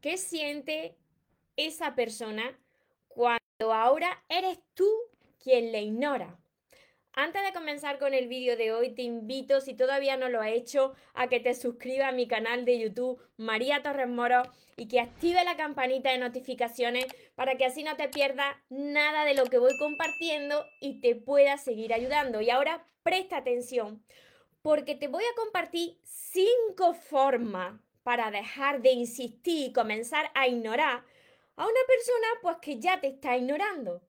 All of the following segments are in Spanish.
qué siente esa persona cuando ahora eres tú quien le ignora. Antes de comenzar con el vídeo de hoy, te invito, si todavía no lo has hecho, a que te suscribas a mi canal de YouTube María Torres Moro y que active la campanita de notificaciones para que así no te pierdas nada de lo que voy compartiendo y te pueda seguir ayudando. Y ahora presta atención, porque te voy a compartir cinco formas para dejar de insistir y comenzar a ignorar a una persona pues que ya te está ignorando.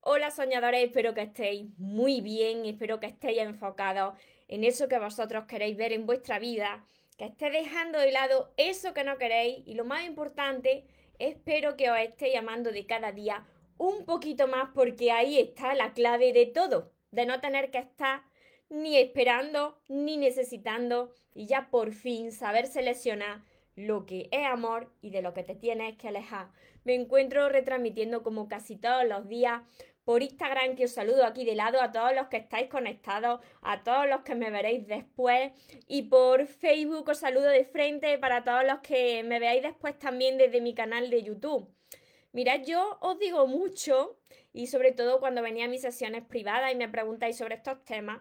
Hola soñadores, espero que estéis muy bien, espero que estéis enfocados en eso que vosotros queréis ver en vuestra vida, que estéis dejando de lado eso que no queréis y lo más importante, espero que os esté llamando de cada día un poquito más porque ahí está la clave de todo, de no tener que estar ni esperando ni necesitando y ya por fin saber seleccionar lo que es amor y de lo que te tienes que alejar. Me encuentro retransmitiendo como casi todos los días por Instagram, que os saludo aquí de lado, a todos los que estáis conectados, a todos los que me veréis después, y por Facebook os saludo de frente para todos los que me veáis después también desde mi canal de YouTube. Mirad, yo os digo mucho, y sobre todo cuando venía a mis sesiones privadas y me preguntáis sobre estos temas,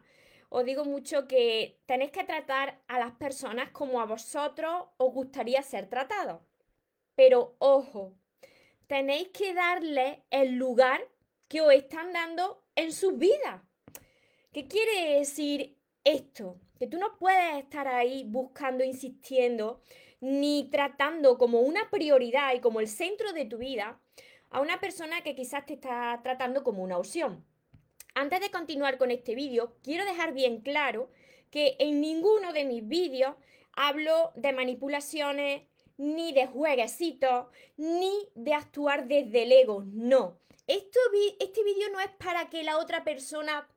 os digo mucho que tenéis que tratar a las personas como a vosotros os gustaría ser tratados. Pero ojo, tenéis que darle el lugar que os están dando en sus vidas. ¿Qué quiere decir esto? Que tú no puedes estar ahí buscando, insistiendo, ni tratando como una prioridad y como el centro de tu vida a una persona que quizás te está tratando como una opción. Antes de continuar con este vídeo, quiero dejar bien claro que en ninguno de mis vídeos hablo de manipulaciones, ni de jueguecitos, ni de actuar desde el ego, no. Esto, este vídeo no es para que la otra persona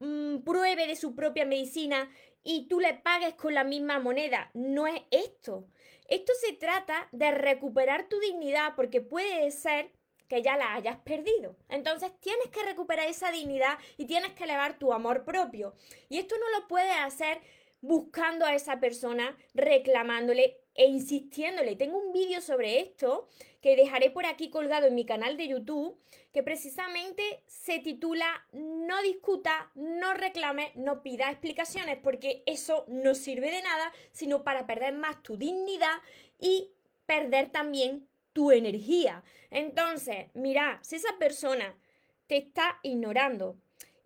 mm, pruebe de su propia medicina y tú le pagues con la misma moneda. No es esto. Esto se trata de recuperar tu dignidad porque puede ser que ya la hayas perdido. Entonces tienes que recuperar esa dignidad y tienes que elevar tu amor propio. Y esto no lo puedes hacer buscando a esa persona, reclamándole e insistiéndole. Tengo un vídeo sobre esto que dejaré por aquí colgado en mi canal de YouTube, que precisamente se titula No discuta, no reclame, no pida explicaciones, porque eso no sirve de nada, sino para perder más tu dignidad y perder también tu energía. Entonces, mira, si esa persona te está ignorando,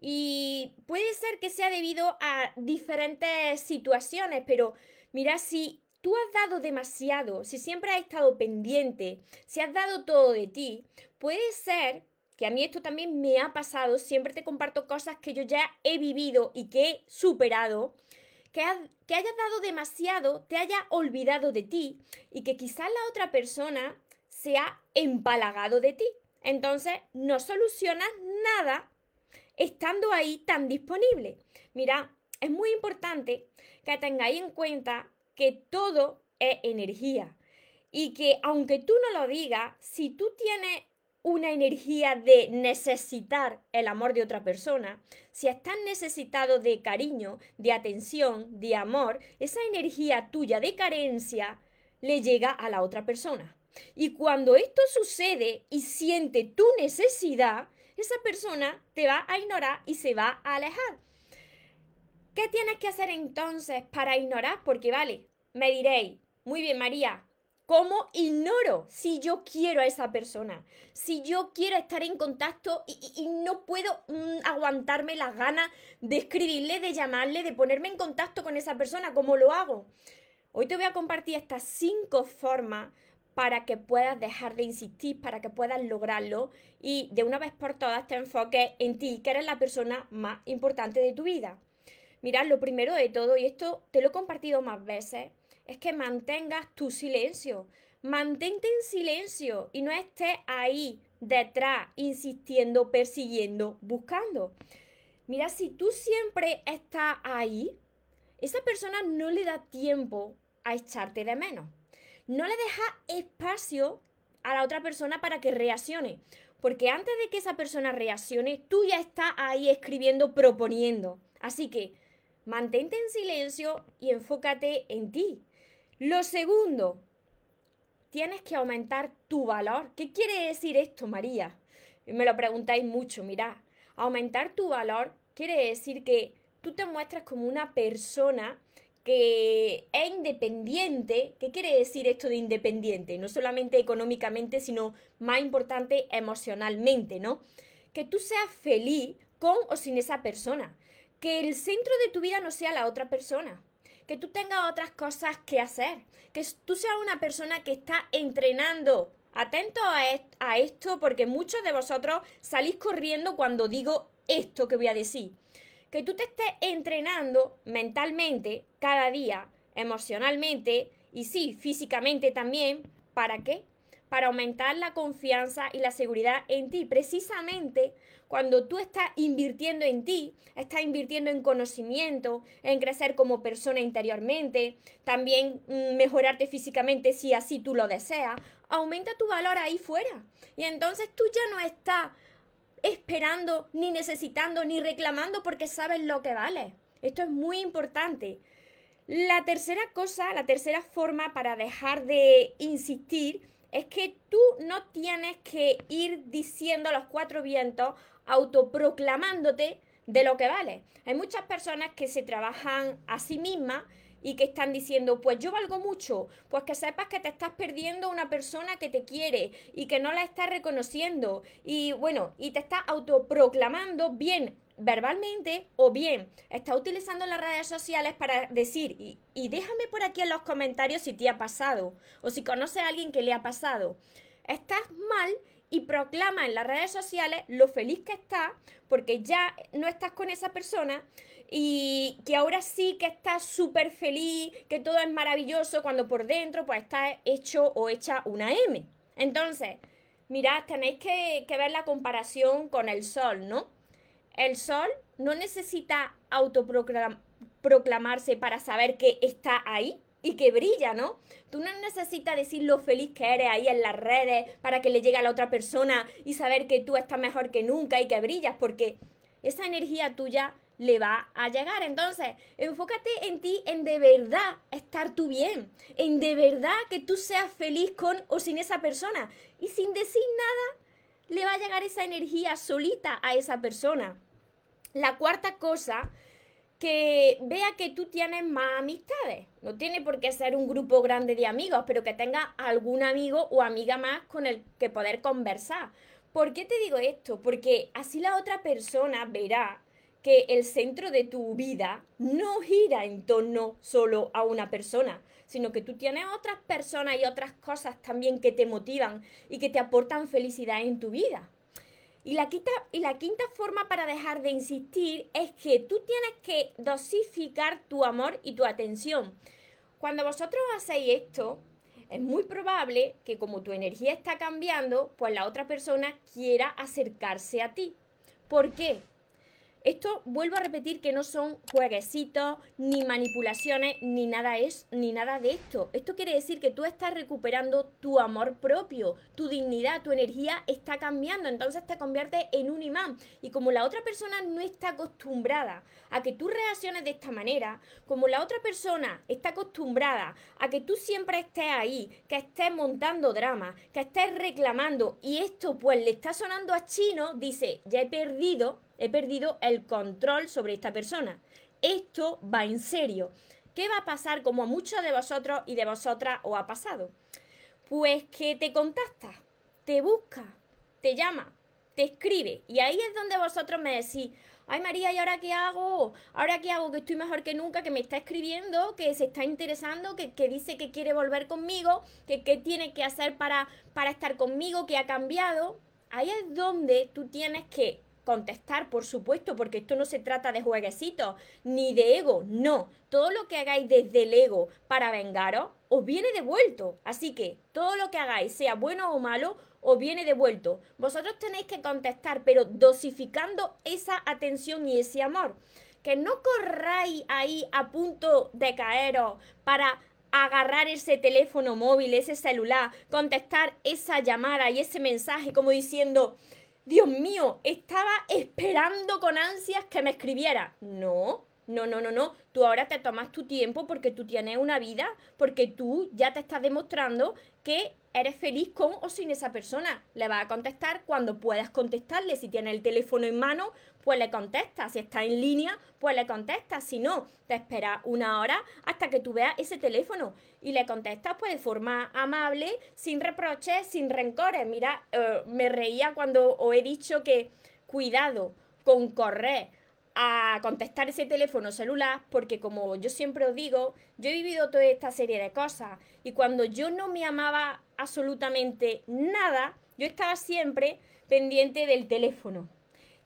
y puede ser que sea debido a diferentes situaciones, pero mira, si tú has dado demasiado, si siempre has estado pendiente, si has dado todo de ti, puede ser que a mí esto también me ha pasado, siempre te comparto cosas que yo ya he vivido y que he superado, que, que hayas dado demasiado, te haya olvidado de ti y que quizás la otra persona se ha empalagado de ti. Entonces no solucionas nada estando ahí tan disponible. Mira, es muy importante que tengáis en cuenta que todo es energía y que aunque tú no lo digas, si tú tienes una energía de necesitar el amor de otra persona, si estás necesitado de cariño, de atención, de amor, esa energía tuya de carencia le llega a la otra persona. Y cuando esto sucede y siente tu necesidad, esa persona te va a ignorar y se va a alejar. ¿Qué tienes que hacer entonces para ignorar? Porque vale, me diréis, muy bien María, ¿cómo ignoro si yo quiero a esa persona? Si yo quiero estar en contacto y, no puedo mm, aguantarme las ganas de escribirle, de llamarle, de ponerme en contacto con esa persona, ¿cómo lo hago? Hoy te voy a compartir estas cinco formas para que puedas dejar de insistir, para que puedas lograrlo y de una vez por todas te enfoques en ti, que eres la persona más importante de tu vida. Mirad, lo primero de todo, y esto te lo he compartido más veces, es que mantengas tu silencio. Mantente en silencio y no estés ahí detrás, insistiendo, persiguiendo, buscando. Mira, si tú siempre estás ahí, esa persona no le da tiempo a echarte de menos no le deja espacio a la otra persona para que reaccione. Porque antes de que esa persona reaccione, tú ya estás ahí escribiendo, proponiendo. Así que mantente en silencio y enfócate en ti. Lo segundo, tienes que aumentar tu valor. ¿Qué quiere decir esto, María? Me lo preguntáis mucho, mirad. Aumentar tu valor quiere decir que tú te muestras como una persona que es independiente. ¿Qué quiere decir esto de independiente? No solamente económicamente, sino más importante emocionalmente, ¿no? Que tú seas feliz con o sin esa persona. Que el centro de tu vida no sea la otra persona. Que tú tengas otras cosas que hacer. Que tú seas una persona que está entrenando Atento a, esto porque muchos de vosotros salís corriendo cuando digo esto que voy a decir. Que tú te estés entrenando mentalmente cada día, emocionalmente y sí, físicamente también. ¿Para qué? Para aumentar la confianza y la seguridad en ti. Precisamente cuando tú estás invirtiendo en ti, estás invirtiendo en conocimiento, en crecer como persona interiormente, también mm, mejorarte físicamente si así tú lo deseas, aumenta tu valor ahí fuera. Y entonces tú ya no estás esperando, ni necesitando, ni reclamando porque sabes lo que vale. Esto es muy importante. La tercera cosa, la tercera forma para dejar de insistir es que tú no tienes que ir diciendo a los cuatro vientos, autoproclamándote de lo que vale. Hay muchas personas que se trabajan a sí mismas y que están diciendo, pues yo valgo mucho, pues que sepas que te estás perdiendo una persona que te quiere y que no la estás reconociendo y bueno, y te estás autoproclamando bien verbalmente o bien está utilizando las redes sociales para decir, y, y, déjame por aquí en los comentarios si te ha pasado o si conoces a alguien que le ha pasado. Estás mal y proclama en las redes sociales lo feliz que estás porque ya no estás con esa persona y que ahora sí que estás súper feliz, que todo es maravilloso cuando por dentro pues está hecho o hecha una M. Entonces, mirad, tenéis que, que ver la comparación con el sol, ¿no? El sol no necesita autoproclamarse para saber que está ahí y que brilla, ¿no? Tú no necesitas decir lo feliz que eres ahí en las redes para que le llegue a la otra persona y saber que tú estás mejor que nunca y que brillas, porque esa energía tuya le va a llegar. Entonces, enfócate en ti, en de verdad estar tú bien, en de verdad que tú seas feliz con o sin esa persona. Y sin decir nada, le va a llegar esa energía solita a esa persona. La cuarta cosa, que vea que tú tienes más amistades. No tiene por qué ser un grupo grande de amigos, pero que tenga algún amigo o amiga más con el que poder conversar. ¿Por qué te digo esto? Porque así la otra persona verá que el centro de tu vida no gira en torno solo a una persona, sino que tú tienes otras personas y otras cosas también que te motivan y que te aportan felicidad en tu vida. Y la, quinta, y la quinta forma para dejar de insistir es que tú tienes que dosificar tu amor y tu atención. Cuando vosotros hacéis esto, es muy probable que como tu energía está cambiando, pues la otra persona quiera acercarse a ti. ¿Por qué? Esto vuelvo a repetir que no son jueguecitos, ni manipulaciones, ni nada es, ni nada de esto. Esto quiere decir que tú estás recuperando tu amor propio, tu dignidad, tu energía está cambiando, entonces te conviertes en un imán. Y como la otra persona no está acostumbrada a que tú reacciones de esta manera, como la otra persona está acostumbrada a que tú siempre estés ahí, que estés montando drama, que estés reclamando, y esto pues le está sonando a chino, dice, ya he perdido he perdido el control sobre esta persona. Esto va en serio. ¿Qué va a pasar como a muchos de vosotros y de vosotras os ha pasado? Pues que te contacta, te busca, te llama, te escribe. Y ahí es donde vosotros me decís, ay María, ¿y ahora qué hago? ¿Ahora qué hago? Que estoy mejor que nunca, que me está escribiendo, que se está interesando, que, dice que quiere volver conmigo, que qué tiene que hacer para, para estar conmigo, que ha cambiado. Ahí es donde tú tienes que contestar, por supuesto, porque esto no se trata de jueguecitos ni de ego, no. Todo lo que hagáis desde el ego para vengaros, os viene devuelto. Así que todo lo que hagáis, sea bueno o malo, os viene devuelto. Vosotros tenéis que contestar, pero dosificando esa atención y ese amor. Que no corráis ahí a punto de caeros para agarrar ese teléfono móvil, ese celular, contestar esa llamada y ese mensaje como diciendo, Dios mío, estaba esperando con ansias que me escribiera. No, No, no, no, no. Tú ahora te tomas tu tiempo porque tú tienes una vida, porque tú ya te estás demostrando que eres feliz con o sin esa persona. Le vas a contestar cuando puedas contestarle. Si tiene el teléfono en mano, pues le contestas. Si está en línea, pues le contestas. Si no, te esperas una hora hasta que tú veas ese teléfono y le contestas pues de forma amable, sin reproches, sin rencores. Mira, eh, me reía cuando os he dicho que cuidado con correr a contestar ese teléfono celular porque como yo siempre os digo, yo he vivido toda esta serie de cosas y cuando yo no me amaba absolutamente nada, yo estaba siempre pendiente del teléfono.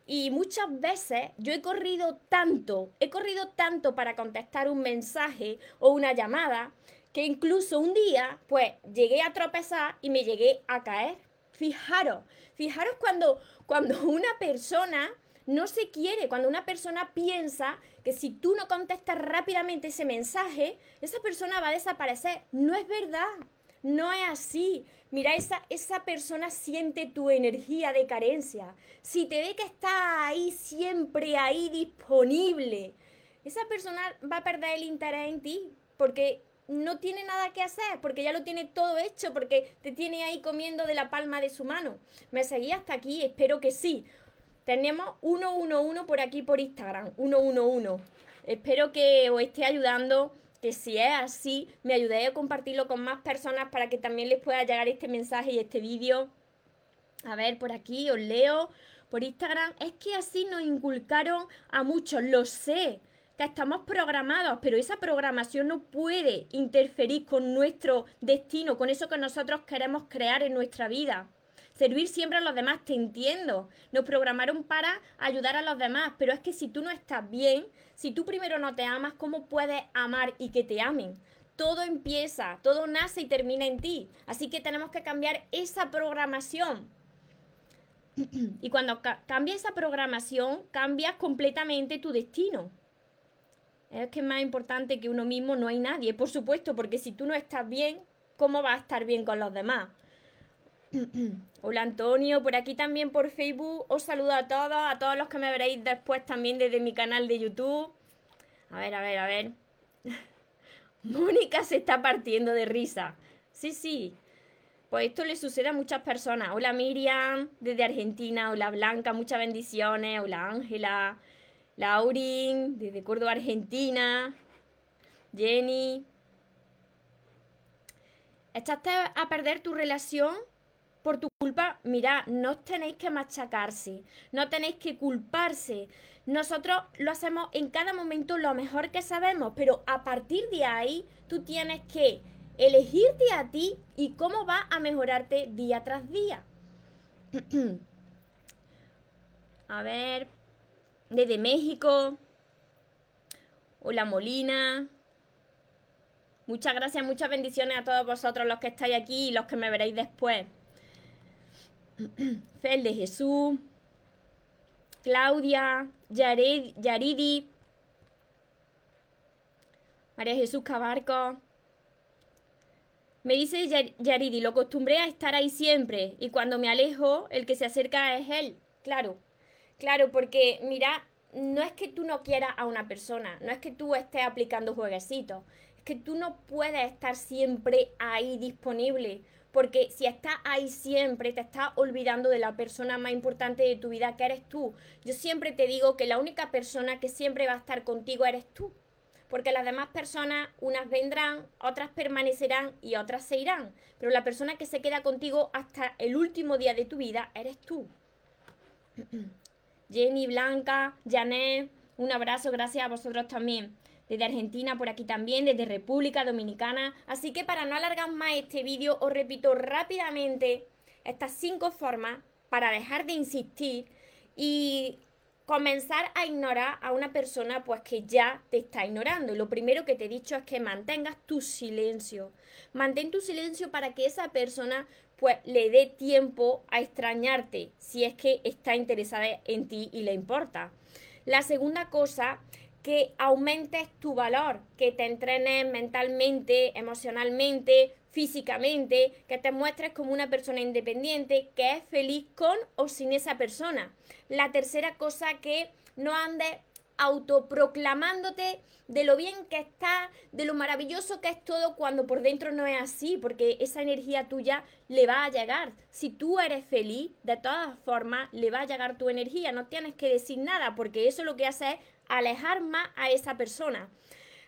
Y muchas veces yo he corrido tanto, he corrido tanto para contestar un mensaje o una llamada, que incluso un día, pues llegué a tropezar y me llegué a caer. Fijaros, fijaros cuando, cuando una persona no se quiere. Cuando una persona piensa que si tú no contestas rápidamente ese mensaje, esa persona va a desaparecer. No es verdad. No es así. Mira, esa, esa persona siente tu energía de carencia. Si te ve que está ahí, siempre ahí disponible, esa persona va a perder el interés en ti porque no tiene nada que hacer, porque ya lo tiene todo hecho, porque te tiene ahí comiendo de la palma de su mano. ¿Me seguí hasta aquí? Espero que sí. Tenemos 111 por aquí por Instagram, 111. Espero que os esté ayudando, que si es así, me ayudéis a compartirlo con más personas para que también les pueda llegar este mensaje y este vídeo. A ver, por aquí os leo por Instagram. Es que así nos inculcaron a muchos, lo sé, que estamos programados, pero esa programación no puede interferir con nuestro destino, con eso que nosotros queremos crear en nuestra vida servir siempre a los demás, te entiendo. Nos programaron para ayudar a los demás, pero es que si tú no estás bien, si tú primero no te amas, ¿cómo puedes amar y que te amen? Todo empieza, todo nace y termina en ti. Así que tenemos que cambiar esa programación. Y cuando cambia esa programación, cambias completamente tu destino. Es que es más importante que uno mismo no hay nadie, por supuesto, porque si tú no estás bien, ¿cómo vas a estar bien con los demás? Hola Antonio, por aquí también por Facebook os saludo a todos, a todos los que me veréis después también desde mi canal de YouTube. A ver, a ver, a ver. Mónica se está partiendo de risa. Sí, sí. Pues esto le sucede a muchas personas. Hola Miriam, desde Argentina. Hola Blanca, muchas bendiciones. Hola Ángela. Laurin, desde Córdoba, Argentina. Jenny. ¿Echaste a perder tu relación? Por tu culpa, mira, no tenéis que machacarse, no tenéis que culparse. Nosotros lo hacemos en cada momento lo mejor que sabemos, pero a partir de ahí tú tienes que elegirte a ti y cómo va a mejorarte día tras día. a ver, desde México. Hola Molina. Muchas gracias, muchas bendiciones a todos vosotros los que estáis aquí y los que me veréis después. Fel de Jesús, Claudia, Yaridi, María Jesús Cabarco. Me dice Yaridi, lo acostumbré a estar ahí siempre y cuando me alejo, el que se acerca es él. Claro, claro, porque mira, no es que tú no quieras a una persona, no es que tú estés aplicando jueguecitos, es que tú no puedes estar siempre ahí disponible porque si estás ahí siempre, te estás olvidando de la persona más importante de tu vida, que eres tú. Yo siempre te digo que la única persona que siempre va a estar contigo eres tú. Porque las demás personas, unas vendrán, otras permanecerán y otras se irán. Pero la persona que se queda contigo hasta el último día de tu vida eres tú. Jenny, Blanca, Janet, un abrazo, gracias a vosotros también desde Argentina por aquí también, desde República Dominicana. Así que para no alargar más este vídeo, os repito rápidamente estas cinco formas para dejar de insistir y comenzar a ignorar a una persona pues que ya te está ignorando. Y lo primero que te he dicho es que mantengas tu silencio. Mantén tu silencio para que esa persona pues le dé tiempo a extrañarte si es que está interesada en ti y le importa. La segunda cosa que aumentes tu valor, que te entrenes mentalmente, emocionalmente, físicamente, que te muestres como una persona independiente, que es feliz con o sin esa persona. La tercera cosa, que no andes autoproclamándote de lo bien que está, de lo maravilloso que es todo cuando por dentro no es así, porque esa energía tuya le va a llegar. Si tú eres feliz, de todas formas le va a llegar tu energía, no tienes que decir nada, porque eso lo que hace es alejar más a esa persona.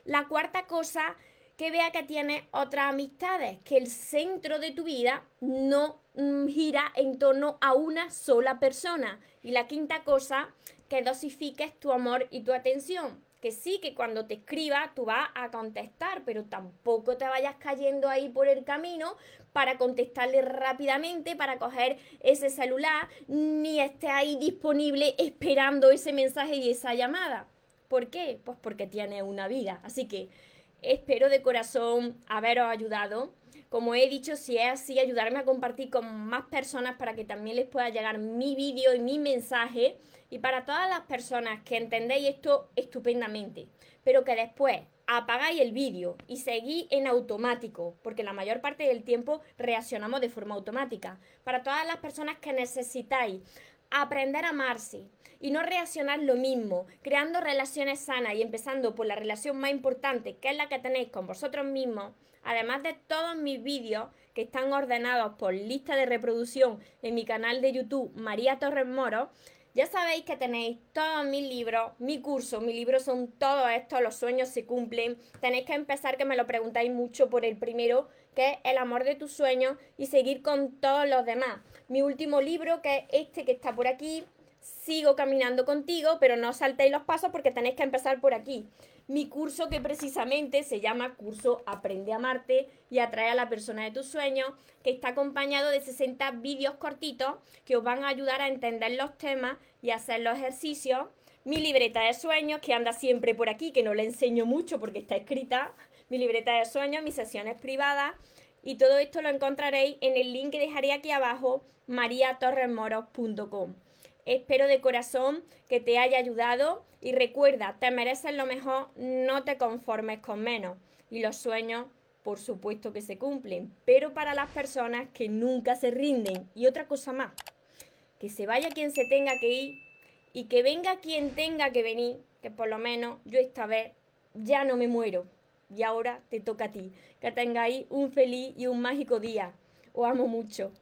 La cuarta cosa, que vea que tienes otras amistades, que el centro de tu vida no mm, gira en torno a una sola persona. Y la quinta cosa, que dosifiques tu amor y tu atención. Que sí, que cuando te escriba tú vas a contestar, pero tampoco te vayas cayendo ahí por el camino para contestarle rápidamente, para coger ese celular, ni esté ahí disponible esperando ese mensaje y esa llamada. ¿Por qué? Pues porque tiene una vida. Así que espero de corazón haberos ayudado. Como he dicho, si es así, ayudarme a compartir con más personas para que también les pueda llegar mi vídeo y mi mensaje. Y para todas las personas que entendéis esto estupendamente, pero que después apagáis el vídeo y seguís en automático, porque la mayor parte del tiempo reaccionamos de forma automática. Para todas las personas que necesitáis aprender a amarse y no reaccionar lo mismo, creando relaciones sanas y empezando por la relación más importante, que es la que tenéis con vosotros mismos, además de todos mis vídeos que están ordenados por lista de reproducción en mi canal de YouTube María Torres Moro, ya sabéis que tenéis todos mis libros, mi curso, mis libros son todos estos, los sueños se cumplen. Tenéis que empezar, que me lo preguntáis mucho por el primero, que es El amor de tus sueños, y seguir con todos los demás. Mi último libro, que es este que está por aquí, Sigo caminando contigo, pero no saltéis los pasos porque tenéis que empezar por aquí mi curso que precisamente se llama Curso Aprende a Amarte y Atrae a la persona de tus sueños, que está acompañado de 60 vídeos cortitos que os van a ayudar a entender los temas y hacer los ejercicios. Mi libreta de sueños, que anda siempre por aquí, que no le enseño mucho porque está escrita. Mi libreta de sueños, mis sesiones privadas. Y todo esto lo encontraréis en el link que dejaré aquí abajo, mariatorresmoros.com. Espero de corazón que te haya ayudado y recuerda, te mereces lo mejor, no te conformes con menos. Y los sueños, por supuesto que se cumplen, pero para las personas que nunca se rinden. Y otra cosa más, que se vaya quien se tenga que ir y que venga quien tenga que venir, que por lo menos yo esta vez ya no me muero. Y ahora te toca a ti. Que tengáis un feliz y un mágico día. Os amo mucho.